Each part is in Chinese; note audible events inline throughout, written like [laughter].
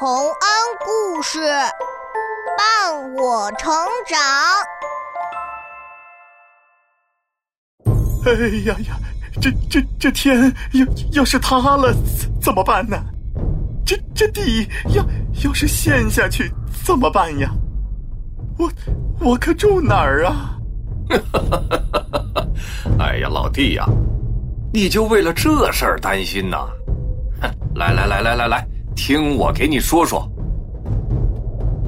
洪恩故事伴我成长。哎呀呀，这这这天要要是塌了怎怎么办呢？这这地要要是陷下去怎么办呀？我我可住哪儿啊？[laughs] 哎呀，老弟呀，你就为了这事儿担心呐？哼来来来来来来，听我给你说说。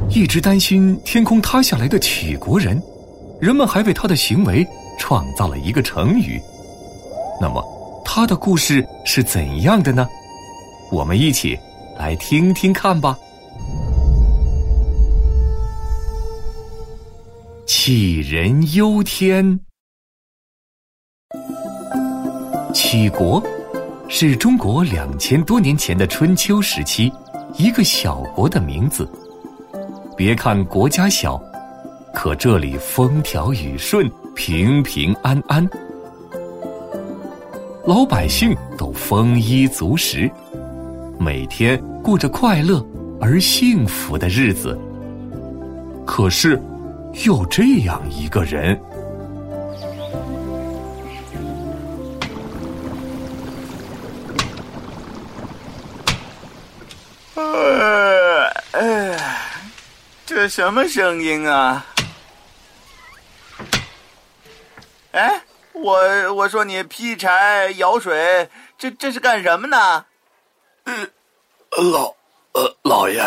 一直担心天空塌下来的杞国人，人们还为他的行为创造了一个成语。那么，他的故事是怎样的呢？我们一起来听听看吧。杞人忧天，杞国是中国两千多年前的春秋时期一个小国的名字。别看国家小，可这里风调雨顺，平平安安，老百姓都丰衣足食，每天过着快乐而幸福的日子。可是。有这样一个人，这什么声音啊？哎，我我说你劈柴舀水，这这是干什么呢？呃，老呃老爷，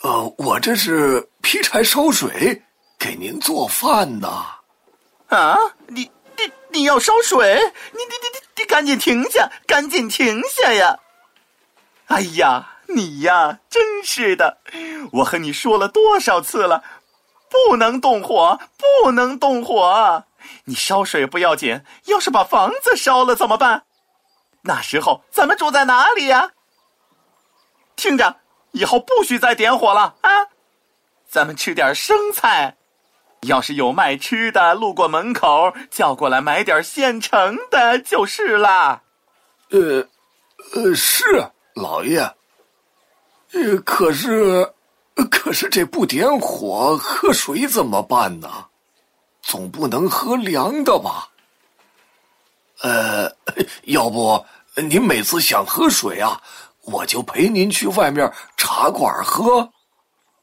呃，我这是劈柴烧水。给您做饭呢，啊！你你你要烧水？你你你你你赶紧停下，赶紧停下呀！哎呀，你呀，真是的！我和你说了多少次了，不能动火，不能动火！你烧水不要紧，要是把房子烧了怎么办？那时候咱们住在哪里呀？听着，以后不许再点火了啊！咱们吃点生菜。要是有卖吃的路过门口，叫过来买点现成的就是啦。呃，呃，是老爷。呃，可是，可是这不点火喝水怎么办呢？总不能喝凉的吧？呃，要不您每次想喝水啊，我就陪您去外面茶馆喝。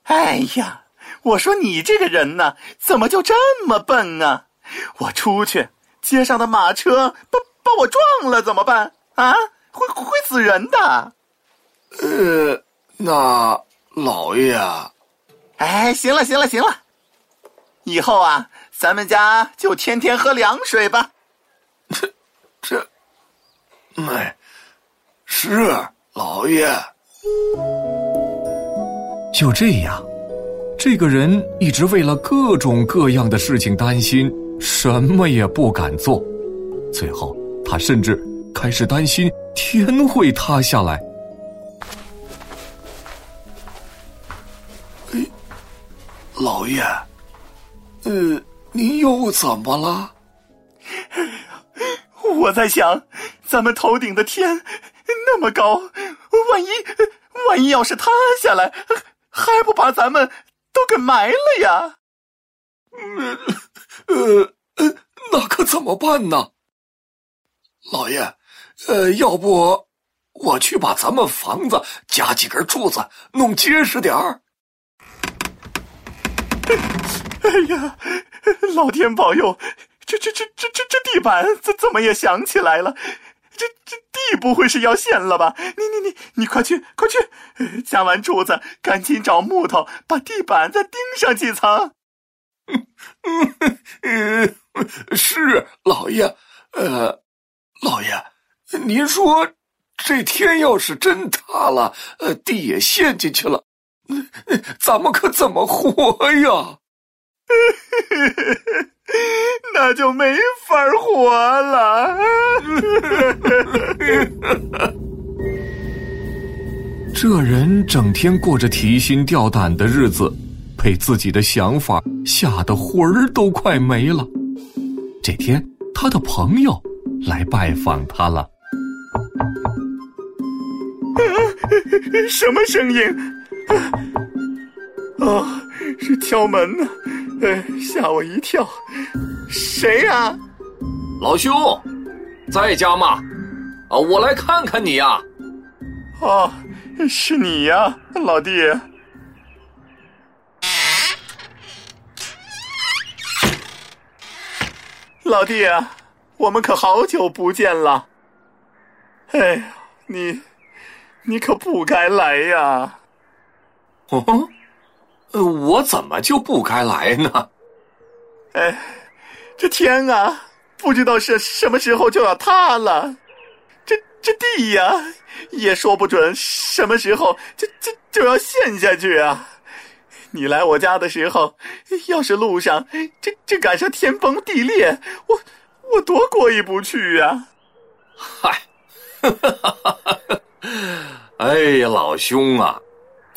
哎呀！我说你这个人呢，怎么就这么笨啊？我出去，街上的马车把把我撞了怎么办？啊，会会死人的。呃，那老爷，哎，行了行了行了，以后啊，咱们家就天天喝凉水吧。这这，哎，是老爷。就这样。这个人一直为了各种各样的事情担心，什么也不敢做。最后，他甚至开始担心天会塌下来。老爷，呃，您又怎么了？[laughs] 我在想，咱们头顶的天那么高，万一万一要是塌下来，还不把咱们？都给埋了呀！呃呃，那可怎么办呢？老爷，呃，要不我去把咱们房子加几根柱子，弄结实点儿。[laughs] 哎呀，老天保佑！这这这这这这地板怎怎么也响起来了？这这地不会是要陷了吧？你你你你快去快去，加完柱子，赶紧找木头把地板再钉上几层。嗯 [laughs] 嗯是老爷，呃，老爷，您说这天要是真塌了，呃，地也陷进去了，[laughs] 咱们可怎么活呀？[laughs] 那就没法活了。[laughs] 这人整天过着提心吊胆的日子，被自己的想法吓得魂儿都快没了。这天，他的朋友来拜访他了。什么声音？[laughs] 哦，是敲门呢，哎，吓我一跳。谁呀？老兄，在家吗？啊，我来看看你呀。哦，是你呀，老弟。老弟啊，我们可好久不见了。哎呀，你，你可不该来呀！哦，呃，我怎么就不该来呢？哎，这天啊，不知道是什么时候就要塌了，这这地呀，也说不准什么时候就就就要陷下去啊！你来我家的时候，要是路上这这赶上天崩地裂，我我多过意不去呀！嗨，[laughs] 哎呀，老兄啊，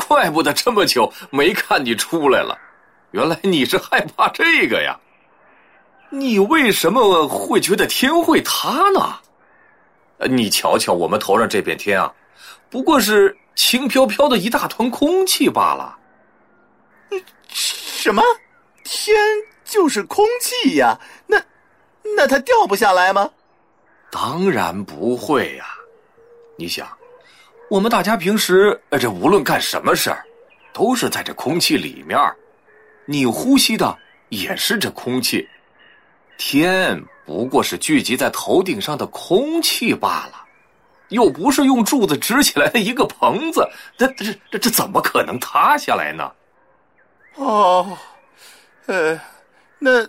怪不得这么久没看你出来了，原来你是害怕这个呀？你为什么会觉得天会塌呢？你瞧瞧我们头上这片天啊，不过是轻飘飘的一大团空气罢了。什么？天就是空气呀？那那它掉不下来吗？当然不会呀！你想，我们大家平时这无论干什么事儿，都是在这空气里面，你呼吸的也是这空气。天不过是聚集在头顶上的空气罢了，又不是用柱子支起来的一个棚子，这这这这怎么可能塌下来呢？哦，呃，那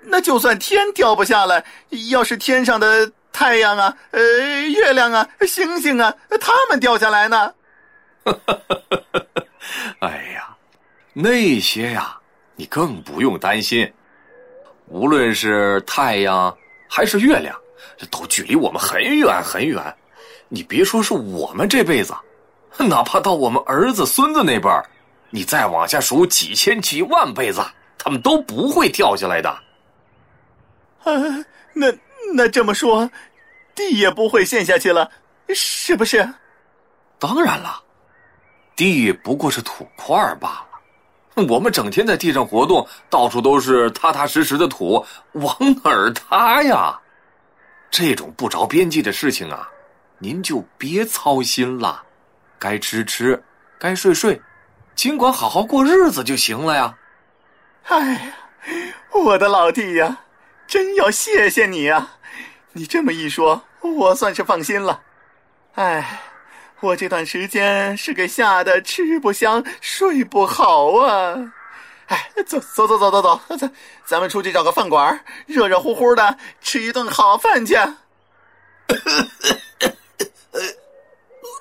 那就算天掉不下来，要是天上的太阳啊、呃月亮啊、星星啊，他们掉下来呢？[laughs] 哎呀，那些呀，你更不用担心。无论是太阳还是月亮，这都距离我们很远很远。你别说是我们这辈子，哪怕到我们儿子孙子那辈儿。你再往下数几千几万辈子，他们都不会掉下来的。啊，那那这么说，地也不会陷下去了，是不是？当然了，地不过是土块罢了。我们整天在地上活动，到处都是踏踏实实的土，往哪儿塌呀？这种不着边际的事情啊，您就别操心了。该吃吃，该睡睡。尽管好好过日子就行了呀！哎呀，我的老弟呀，真要谢谢你呀！你这么一说，我算是放心了。哎，我这段时间是给吓得吃不香、睡不好啊！哎，走走走走走走，咱咱们出去找个饭馆，热热乎乎的吃一顿好饭去。[coughs]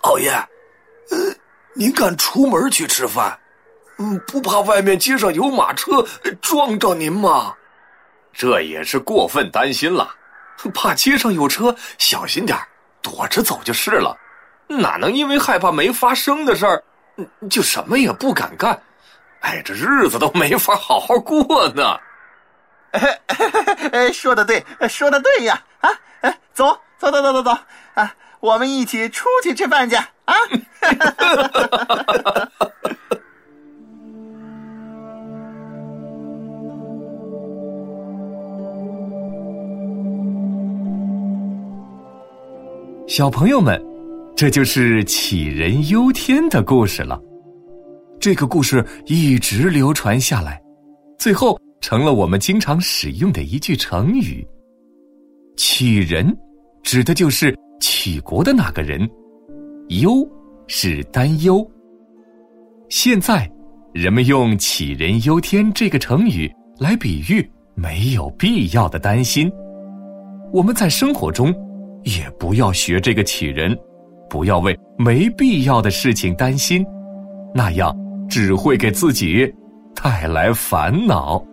老爷，呃。您敢出门去吃饭？嗯，不怕外面街上有马车撞着您吗？这也是过分担心了，[laughs] 怕街上有车，小心点躲着走就是了。哪能因为害怕没发生的事儿，就什么也不敢干？哎，这日子都没法好好过呢。哎，说的对，说的对呀！啊，哎，走走走走走走啊！我们一起出去吃饭去啊！[laughs] 小朋友们，这就是杞人忧天的故事了。这个故事一直流传下来，最后成了我们经常使用的一句成语。杞人，指的就是。杞国的那个人，忧是担忧。现在，人们用“杞人忧天”这个成语来比喻没有必要的担心。我们在生活中也不要学这个杞人，不要为没必要的事情担心，那样只会给自己带来烦恼。